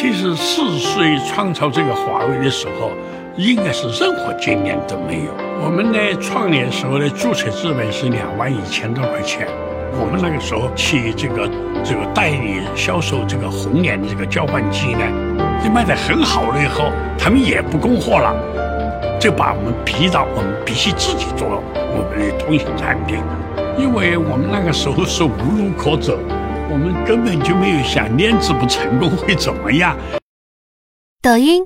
其实四岁创造这个华为的时候，应该是任何经验都没有。我们呢创业时候的注册资本是两万一千多块钱。我们那个时候去这个这个代理销售这个红联的这个交换机呢，就卖得很好了以后，他们也不供货了，就把我们逼到我们必须自己做我们的通信产品，因为我们那个时候是无路可走。我们根本就没有想练字不成功会怎么样。抖音、